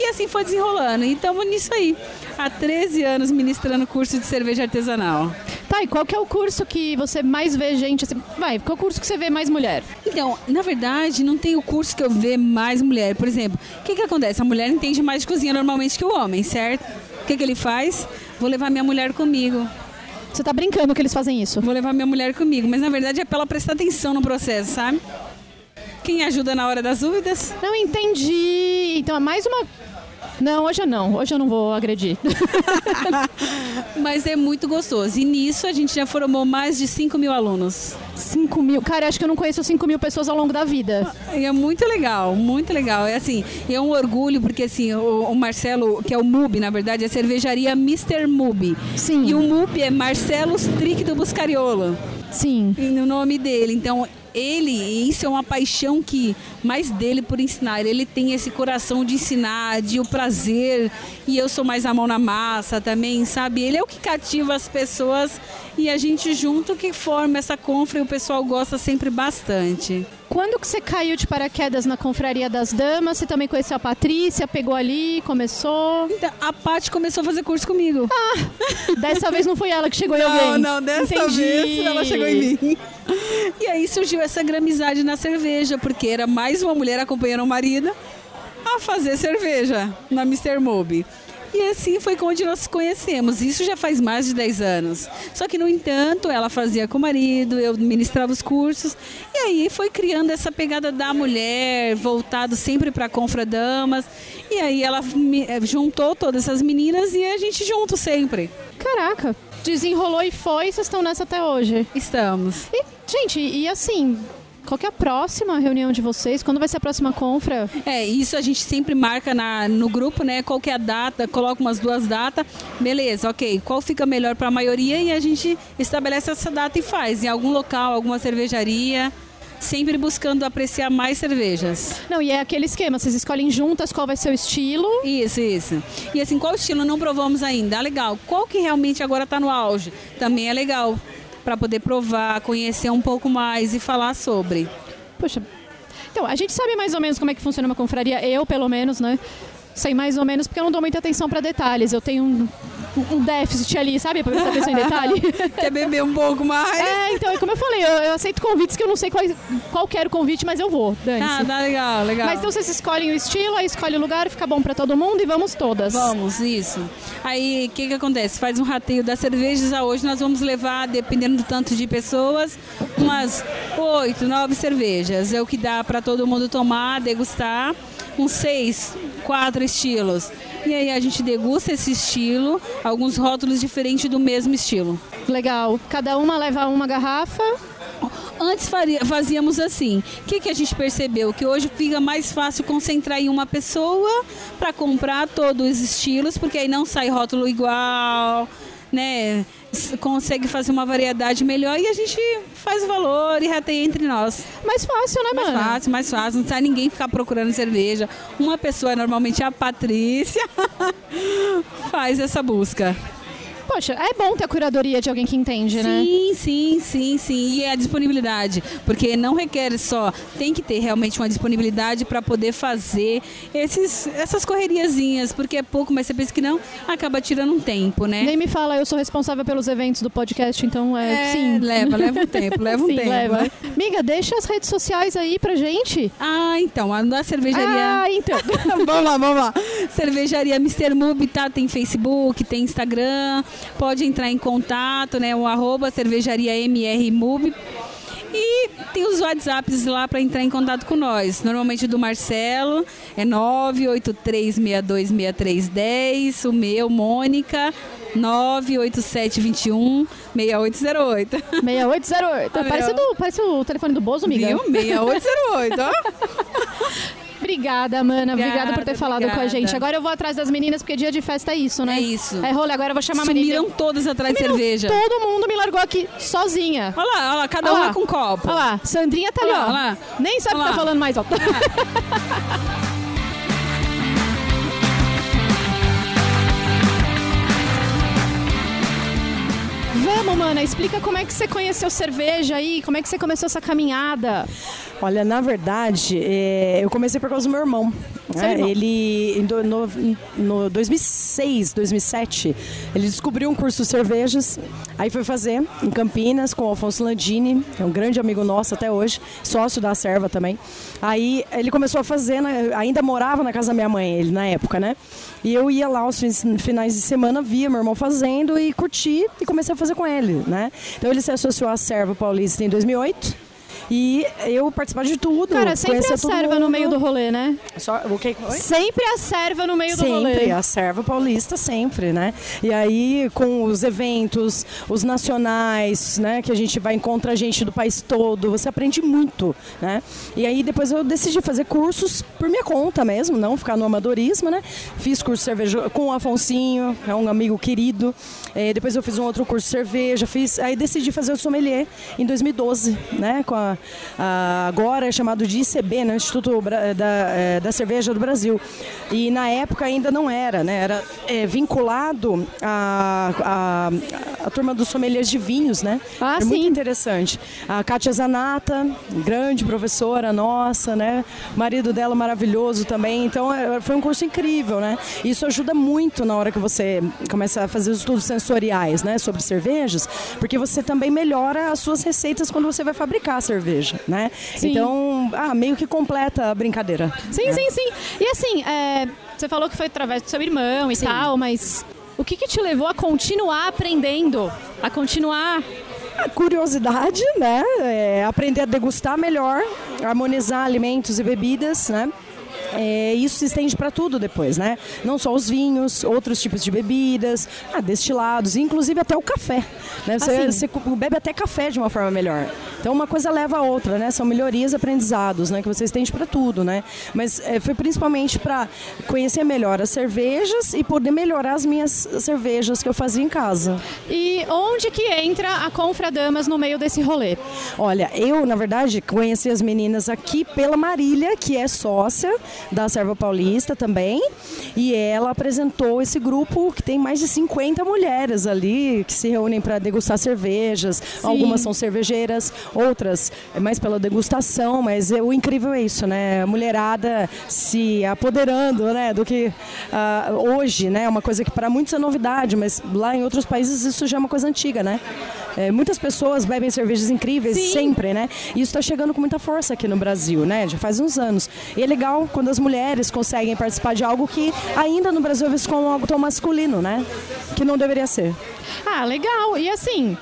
[SPEAKER 9] E assim foi desenrolando. E estamos nisso aí. Há 13 anos ministrando curso de cerveja artesanal.
[SPEAKER 1] Tá, e qual que é o curso que você mais vê gente assim? Vai, qual é o curso que você vê mais mulher?
[SPEAKER 9] Então, na verdade, não tem o curso que eu vê mais mulher. Por exemplo, o que, que acontece? A mulher entende mais de cozinha normalmente que o homem, certo? O que, que ele faz? Vou levar minha mulher comigo.
[SPEAKER 1] Você tá brincando que eles fazem isso?
[SPEAKER 9] Vou levar minha mulher comigo. Mas na verdade é pra ela prestar atenção no processo, sabe? Quem ajuda na hora das dúvidas?
[SPEAKER 1] Não entendi. Então é mais uma. Não, hoje eu não. Hoje eu não vou agredir.
[SPEAKER 9] Mas é muito gostoso. E nisso a gente já formou mais de 5 mil alunos.
[SPEAKER 1] 5 mil. Cara, acho que eu não conheço 5 mil pessoas ao longo da vida.
[SPEAKER 9] E é muito legal, muito legal. É assim, é um orgulho, porque assim, o, o Marcelo, que é o MUB, na verdade, é a cervejaria Mr. MUB.
[SPEAKER 1] Sim.
[SPEAKER 9] E o MUB é Marcelo Strick do Buscariolo.
[SPEAKER 1] Sim.
[SPEAKER 9] E no nome dele. Então, ele, isso é uma paixão que mais dele por ensinar. Ele tem esse coração de ensinar, de o prazer. E eu sou mais a mão na massa também, sabe? Ele é o que cativa as pessoas e a gente junto que forma essa confra e o pessoal gosta sempre bastante.
[SPEAKER 1] Quando que você caiu de paraquedas na Confraria das Damas? Você também conheceu a Patrícia? Pegou ali, começou?
[SPEAKER 9] Então, a Paty começou a fazer curso comigo.
[SPEAKER 1] Ah, dessa vez não foi ela que chegou em
[SPEAKER 9] não,
[SPEAKER 1] alguém.
[SPEAKER 9] Não, não, dessa
[SPEAKER 1] Entendi.
[SPEAKER 9] vez ela chegou em mim. E aí surgiu essa gramizade na cerveja, porque era mais uma mulher acompanhando o marido a fazer cerveja na Mr. Mob. E assim foi onde nós conhecemos. Isso já faz mais de 10 anos. Só que, no entanto, ela fazia com o marido, eu ministrava os cursos. E aí foi criando essa pegada da mulher, voltado sempre para a Confra Damas. E aí ela me- eh, juntou todas essas meninas e a gente junto sempre.
[SPEAKER 1] Caraca, desenrolou e foi, vocês estão nessa até hoje.
[SPEAKER 9] Estamos.
[SPEAKER 1] E, gente, e assim, qual que é a próxima reunião de vocês? Quando vai ser a próxima confra?
[SPEAKER 9] É, isso a gente sempre marca na, no grupo, né? Qual que é a data, coloca umas duas datas. Beleza, ok. Qual fica melhor para a maioria e a gente estabelece essa data e faz. Em algum local, alguma cervejaria. Sempre buscando apreciar mais cervejas.
[SPEAKER 1] Não, e é aquele esquema, vocês escolhem juntas qual vai ser o estilo.
[SPEAKER 9] Isso, isso. E assim, qual estilo não provamos ainda? Ah, legal. Qual que realmente agora está no auge? Também é legal. Para poder provar, conhecer um pouco mais e falar sobre.
[SPEAKER 1] Poxa, então, a gente sabe mais ou menos como é que funciona uma confraria, eu pelo menos, né? Sei mais ou menos porque eu não dou muita atenção para detalhes. Eu tenho um, déficit ali, sabe? Pra prestar atenção em detalhe.
[SPEAKER 9] Quer beber um pouco mais?
[SPEAKER 1] É, então, é como eu falei, eu, eu aceito convites que eu não sei qual, qual o convite, mas eu vou. dane-se.
[SPEAKER 9] Ah, tá legal, legal.
[SPEAKER 1] Mas então vocês escolhem o estilo, aí escolhe o lugar, fica bom pra todo mundo e vamos todas.
[SPEAKER 9] Vamos, isso. Aí, o que que acontece? Faz um rateio das cervejas. A hoje nós vamos levar, dependendo do tanto de pessoas, umas oito, nove cervejas. É o que dá para todo mundo tomar, degustar. Uns seis, quatro estilos. E aí a gente degusta esse estilo, alguns rótulos diferentes do mesmo estilo.
[SPEAKER 1] Legal. Cada uma leva uma garrafa.
[SPEAKER 9] Antes fazíamos assim. O que, que a gente percebeu? Que hoje fica mais fácil concentrar em uma pessoa para comprar todos os estilos, porque aí não sai rótulo igual, né? Consegue fazer uma variedade melhor e a gente faz o valor e rateia entre nós.
[SPEAKER 1] Mais fácil, né,
[SPEAKER 9] mais
[SPEAKER 1] mano?
[SPEAKER 9] fácil, mais fácil. Não sai ninguém ficar procurando cerveja. Uma pessoa, normalmente a Patrícia, faz essa busca.
[SPEAKER 1] Poxa, é bom ter a curadoria de alguém que entende, né?
[SPEAKER 9] Sim, sim, sim, sim. E a disponibilidade, porque não requer só, tem que ter realmente uma disponibilidade para poder fazer esses, essas correriazinhas, porque é pouco, mas você pensa que não, acaba tirando um tempo, né?
[SPEAKER 1] Nem me fala, eu sou responsável pelos eventos do podcast, então é,
[SPEAKER 9] É,
[SPEAKER 1] sim.
[SPEAKER 9] leva, leva um tempo, leva um
[SPEAKER 1] Sim,
[SPEAKER 9] tempo.
[SPEAKER 1] leva. Miga, deixa as redes sociais aí pra gente.
[SPEAKER 9] Ah, então, a da cervejaria.
[SPEAKER 1] Ah, então.
[SPEAKER 9] vamos lá, vamos lá. Cervejaria Mr. Mub, tá? Tem Facebook, tem Instagram. Pode entrar em contato, né? O arroba cervejaria MR Mub. E tem os WhatsApps lá para entrar em contato com nós. Normalmente o do Marcelo é 983626310. O meu, Mônica, 98721 6808.
[SPEAKER 1] 6808.
[SPEAKER 9] Ah,
[SPEAKER 1] Parece,
[SPEAKER 9] meu.
[SPEAKER 1] do, parece o telefone do Bozo, amiga.
[SPEAKER 9] Viu? 6808, ó.
[SPEAKER 1] Obrigada, mana. Obrigada,
[SPEAKER 9] Obrigada,
[SPEAKER 1] por ter falado com a
[SPEAKER 9] obrigada.
[SPEAKER 1] gente. Agora eu vou atrás das meninas, porque dia de festa é isso, né?
[SPEAKER 9] É isso.
[SPEAKER 1] É rolê, agora eu vou chamar a
[SPEAKER 9] Sumiram todas atrás de
[SPEAKER 1] Sumiram
[SPEAKER 9] cerveja.
[SPEAKER 1] Todo mundo me largou aqui sozinha.
[SPEAKER 9] Olha lá, olha lá, cada
[SPEAKER 1] Olha
[SPEAKER 9] uma
[SPEAKER 1] lá.
[SPEAKER 9] com um copo.
[SPEAKER 1] Olha lá, Sandrinha tá ali,
[SPEAKER 9] Olha lá,
[SPEAKER 1] ó.
[SPEAKER 9] olha lá.
[SPEAKER 1] Nem sabe o que tá falando mais alto. Vamos, mana, explica como é que você conheceu cerveja aí, como é que você começou essa caminhada.
[SPEAKER 5] Olha, na verdade, é, eu comecei por causa do meu irmão. Né?
[SPEAKER 1] irmão.
[SPEAKER 5] Ele, no, no 2006, 2007, ele descobriu um curso de cervejas. Aí foi fazer em Campinas com o Alfonso Landini, que é um grande amigo nosso até hoje, sócio da Serva também. Aí ele começou a fazer, ainda morava na casa da minha mãe, ele na época, né? E eu ia lá aos finais de semana, via meu irmão fazendo e curti e comecei a fazer com ele, né? Então ele se associou à Serva Paulista em 2008. E eu participava de tudo.
[SPEAKER 1] Cara, sempre a serva no meio do rolê, né?
[SPEAKER 5] Só, o que foi?
[SPEAKER 1] Sempre a serva no meio do
[SPEAKER 5] Sempre,
[SPEAKER 1] rolê.
[SPEAKER 5] a serva paulista sempre, né? E aí com os eventos, os nacionais, né, que a gente vai encontrar gente do país todo, você aprende muito, né? E aí depois eu decidi fazer cursos por minha conta mesmo, não ficar no amadorismo, né? Fiz curso de cerveja com o Afonsinho, é um amigo querido. Eh, depois eu fiz um outro curso de cerveja, fiz, aí decidi fazer o sommelier em 2012, né, com a chama ah, agora é chamado de ICB, né? Instituto Bra- da, eh, da Cerveja do Brasil. E na época ainda não era, né? Era eh, vinculado à, à, à turma dos sommeliers de vinhos, né?
[SPEAKER 1] Ah,
[SPEAKER 5] é muito
[SPEAKER 1] sim.
[SPEAKER 5] interessante. A Kátia Zanata, grande professora nossa, né? O marido dela maravilhoso também. Então é, foi um curso incrível, né? Isso ajuda muito na hora que você começa a fazer os estudos sensoriais, né? Sobre cervejas, porque você também melhora as suas receitas quando você vai fabricar a cerveja, né?
[SPEAKER 1] Sim.
[SPEAKER 5] Então, ah, meio que completa a brincadeira.
[SPEAKER 1] Sim,
[SPEAKER 5] né?
[SPEAKER 1] sim, sim. E assim, é, você falou que foi através do seu irmão e
[SPEAKER 5] Sim.
[SPEAKER 1] tal, mas o que, que te levou a continuar aprendendo? A continuar.
[SPEAKER 5] A curiosidade, né? É, aprender a degustar melhor, harmonizar alimentos e bebidas, né? É, isso se estende para tudo depois, né? Não só os vinhos, outros tipos de bebidas, ah, destilados, inclusive até o café. Né? Você,
[SPEAKER 1] Assim.
[SPEAKER 5] você bebe até café de uma forma melhor. Então uma coisa leva a outra, né? São melhorias, aprendizados, né? Que você estende para tudo, né? Mas é, foi principalmente para conhecer melhor as cervejas e poder melhorar as minhas cervejas que eu fazia em casa.
[SPEAKER 1] E onde que entra a Confradamas no meio desse rolê?
[SPEAKER 5] Olha, eu, na verdade, conheci as meninas aqui pela Marília, que é sócia da Serva Paulista também. E ela apresentou esse grupo que tem mais de 50 mulheres ali que se reúnem para degustar cervejas. Algumas são cervejeiras, outras é mais pela degustação, mas é, o incrível é isso, né? A mulherada se apoderando, né, do que ah, hoje, né, é uma coisa que para muitos é novidade, mas lá em outros países isso já é uma coisa antiga, né? É, muitas pessoas bebem cervejas incríveis sempre, né? E isso está chegando com muita força aqui no Brasil, né? Já faz uns anos. E é legal quando as mulheres conseguem participar de algo que ainda no Brasil é visto como algo tão masculino, né? Que não deveria ser.
[SPEAKER 1] Ah, legal. E assim,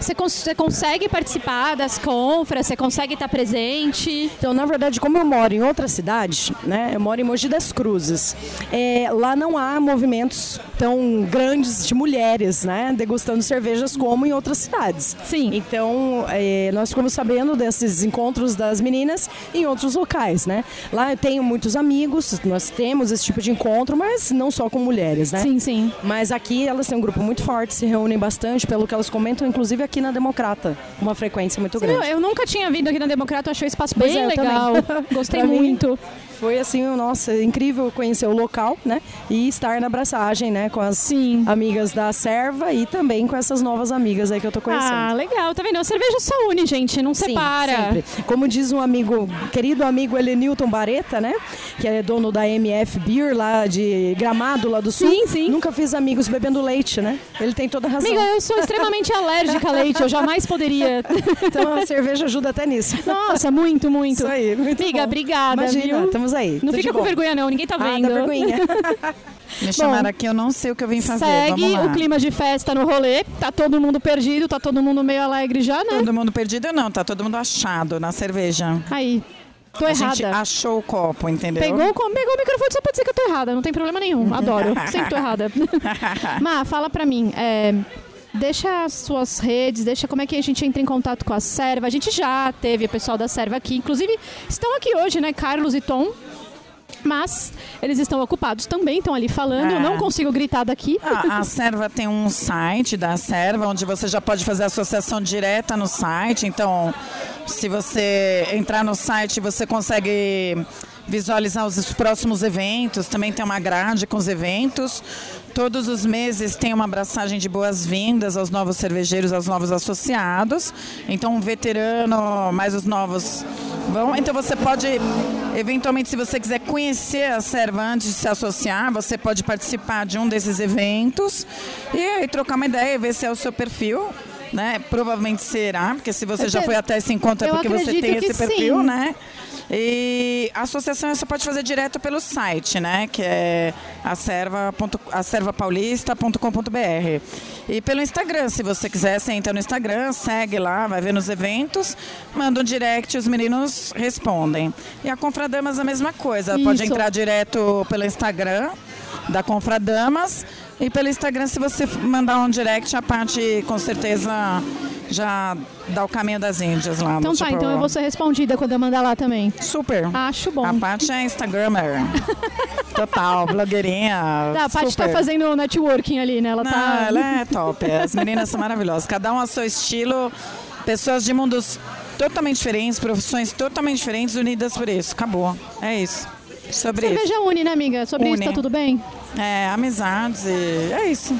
[SPEAKER 1] você, cons- você consegue participar das confras, você consegue estar presente.
[SPEAKER 5] Então, na verdade, como eu moro em outra cidade, né? Eu moro em Mogi das Cruzes. é, lá não há movimentos tão grandes de mulheres, né? Degustando cervejas como em outras cidades.
[SPEAKER 1] Sim.
[SPEAKER 5] Então, é, nós ficamos sabendo desses encontros das meninas em outros locais, né? Lá eu tenho muitos amigos, nós temos esse tipo de encontro, mas não só com mulheres, né?
[SPEAKER 1] Sim, sim.
[SPEAKER 5] Mas aqui elas têm um grupo muito forte, se reúnem bastante, pelo que elas comentam, inclusive aqui na Democrata, uma frequência muito
[SPEAKER 1] Sim,
[SPEAKER 5] grande.
[SPEAKER 1] eu, eu nunca tinha vindo aqui na Democrata, achei o espaço
[SPEAKER 5] Pois
[SPEAKER 1] bem
[SPEAKER 5] é,
[SPEAKER 1] legal. Gostei muito.
[SPEAKER 5] Foi assim, nossa, incrível conhecer o local, né? E estar na abraçagem, né? Com as
[SPEAKER 1] Sim.
[SPEAKER 5] amigas da Serva e também com essas novas amigas aí que eu tô conhecendo.
[SPEAKER 1] Ah, legal, tá vendo? A cerveja só une, gente, não
[SPEAKER 5] Sim,
[SPEAKER 1] separa.
[SPEAKER 5] sempre. Como diz um amigo, querido amigo Elenilton Bareta, né? Que é dono da MF Beer lá de Gramado, lá do Sul.
[SPEAKER 1] Sim, sim.
[SPEAKER 5] Nunca fiz amigos bebendo leite, né? Ele tem toda a razão.
[SPEAKER 1] Amiga, eu sou extremamente alérgica a leite, eu jamais poderia.
[SPEAKER 5] Então a cerveja ajuda até nisso.
[SPEAKER 1] Nossa, muito, muito.
[SPEAKER 5] Isso aí, muito
[SPEAKER 1] Amiga,
[SPEAKER 5] bom.
[SPEAKER 1] obrigada,
[SPEAKER 5] Imagina,
[SPEAKER 1] viu?
[SPEAKER 5] estamos aí.
[SPEAKER 1] Não fica com
[SPEAKER 5] bom.
[SPEAKER 1] vergonha, não, ninguém tá
[SPEAKER 5] Ah,
[SPEAKER 1] vendo.
[SPEAKER 5] dá vergonhinha.
[SPEAKER 4] Me chamaram aqui, eu não sei o que eu vim fazer.
[SPEAKER 1] Segue
[SPEAKER 4] Vamos lá.
[SPEAKER 1] o clima de festa no rolê. Tá todo mundo perdido, tá todo mundo meio alegre já, né?
[SPEAKER 4] Todo mundo perdido não, tá todo mundo achado na cerveja.
[SPEAKER 1] Aí, tô
[SPEAKER 4] a
[SPEAKER 1] errada.
[SPEAKER 4] gente achou o copo, entendeu?
[SPEAKER 1] Pegou, pegou o microfone só pra dizer que eu tô errada, não tem problema nenhum. Adoro. Sempre tô errada. Má, fala pra mim. é, Deixa as suas redes, deixa como é que a gente entra em contato com a Serva. A gente já teve o pessoal da Serva aqui, inclusive estão aqui hoje, né? Carlos e Tom. Mas eles estão ocupados também, estão ali falando. Eu
[SPEAKER 4] É.
[SPEAKER 1] não consigo gritar daqui.
[SPEAKER 4] A, a Serva tem um site da Serva, onde você já pode fazer associação direta no site. Então, se você entrar no site, você consegue visualizar os próximos eventos. Também tem uma grade com os eventos. Todos os meses tem uma abraçagem de boas-vindas aos novos cervejeiros, aos novos associados. Então, um veterano, mais os novos vão. Então, você pode, eventualmente, se você quiser conhecer a Serva antes de se associar, você pode participar de um desses eventos e, aí trocar uma ideia, ver se é o seu perfil. Né? Provavelmente será, porque se você já foi até esse encontro é porque você tem esse perfil,
[SPEAKER 1] sim.
[SPEAKER 4] né? E a associação você pode fazer direto pelo site, né? Que é acervapaulista.com.br. E pelo Instagram, se você quiser, você entra no Instagram, segue lá, vai ver nos eventos, manda um direct, os meninos respondem. E a Confradamas a mesma coisa, pode
[SPEAKER 1] Isso.
[SPEAKER 4] entrar direto pelo Instagram da Confradamas. E pelo Instagram, se você mandar um direct, a parte com certeza já dá o caminho das Índias lá.
[SPEAKER 1] Então tá,
[SPEAKER 4] tipo-
[SPEAKER 1] então eu vou ser respondida quando eu mandar lá também.
[SPEAKER 4] Super.
[SPEAKER 1] Acho bom.
[SPEAKER 4] A Paty é Instagrammer. Total, blogueirinha.
[SPEAKER 1] Tá, a Paty tá fazendo networking ali, né? Ela
[SPEAKER 4] Não,
[SPEAKER 1] tá.
[SPEAKER 4] ela é top. As meninas são maravilhosas. Cada um a seu estilo. Pessoas de mundos totalmente diferentes, profissões totalmente diferentes, unidas por isso. Acabou. É isso. Sobre
[SPEAKER 1] Cerveja
[SPEAKER 4] isso.
[SPEAKER 1] une, né, amiga? Sobre isso
[SPEAKER 4] Une.
[SPEAKER 1] tá tudo bem?
[SPEAKER 4] É, amizades e é isso.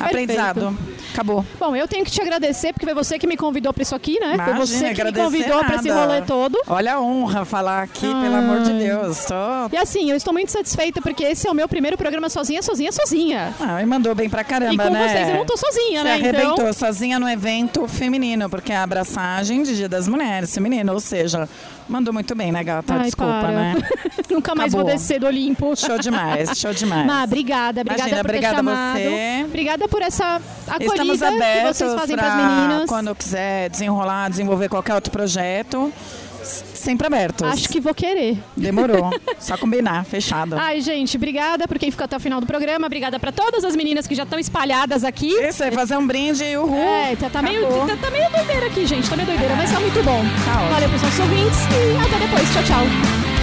[SPEAKER 4] Aprendizado. Acabou.
[SPEAKER 1] Bom, eu tenho que te agradecer, porque foi você que me convidou para isso aqui, né? foi
[SPEAKER 4] Imagina,
[SPEAKER 1] você que me convidou para esse rolê todo.
[SPEAKER 4] Olha a honra falar aqui, pelo amor de Deus. Tô...
[SPEAKER 1] E assim, eu estou muito satisfeita porque esse é o meu primeiro programa sozinha, sozinha, sozinha.
[SPEAKER 4] Ah, e mandou bem pra caramba,
[SPEAKER 1] E com
[SPEAKER 4] né?
[SPEAKER 1] vocês eu não tô sozinha,
[SPEAKER 4] Você
[SPEAKER 1] né?
[SPEAKER 4] arrebentou
[SPEAKER 1] Então-
[SPEAKER 4] sozinha no evento feminino, porque é a abraçagem de Dia das Mulheres feminino, ou seja, mandou muito bem, né, gata?
[SPEAKER 1] Ai,
[SPEAKER 4] Desculpa,
[SPEAKER 1] para.
[SPEAKER 4] né?
[SPEAKER 1] Nunca mais vou
[SPEAKER 4] Acabou.
[SPEAKER 1] descer do Olimpo.
[SPEAKER 4] Show demais, show demais.
[SPEAKER 1] Má, obrigada, obrigada
[SPEAKER 4] Imagina,
[SPEAKER 1] por ter
[SPEAKER 4] obrigada a
[SPEAKER 1] chamado.
[SPEAKER 4] você.
[SPEAKER 1] Obrigada por essa
[SPEAKER 4] Estamos
[SPEAKER 1] que
[SPEAKER 4] abertos
[SPEAKER 1] vocês fazem para meninas.
[SPEAKER 4] quando quiser desenrolar, desenvolver qualquer outro projeto, sempre abertos.
[SPEAKER 1] Acho que vou querer.
[SPEAKER 4] Demorou. Só combinar, fechado.
[SPEAKER 1] Ai, gente, obrigada por quem ficou até o final do programa. Obrigada para todas as meninas que já estão espalhadas aqui.
[SPEAKER 4] Isso aí, fazer um brinde e uhul.
[SPEAKER 1] É, tá, tá meio, tá, tá meio doideira aqui, gente. Tá meio doideira, mas tá muito bom.
[SPEAKER 4] Tá.
[SPEAKER 1] Valeu pros nossos ouvintes e até depois. Tchau, tchau.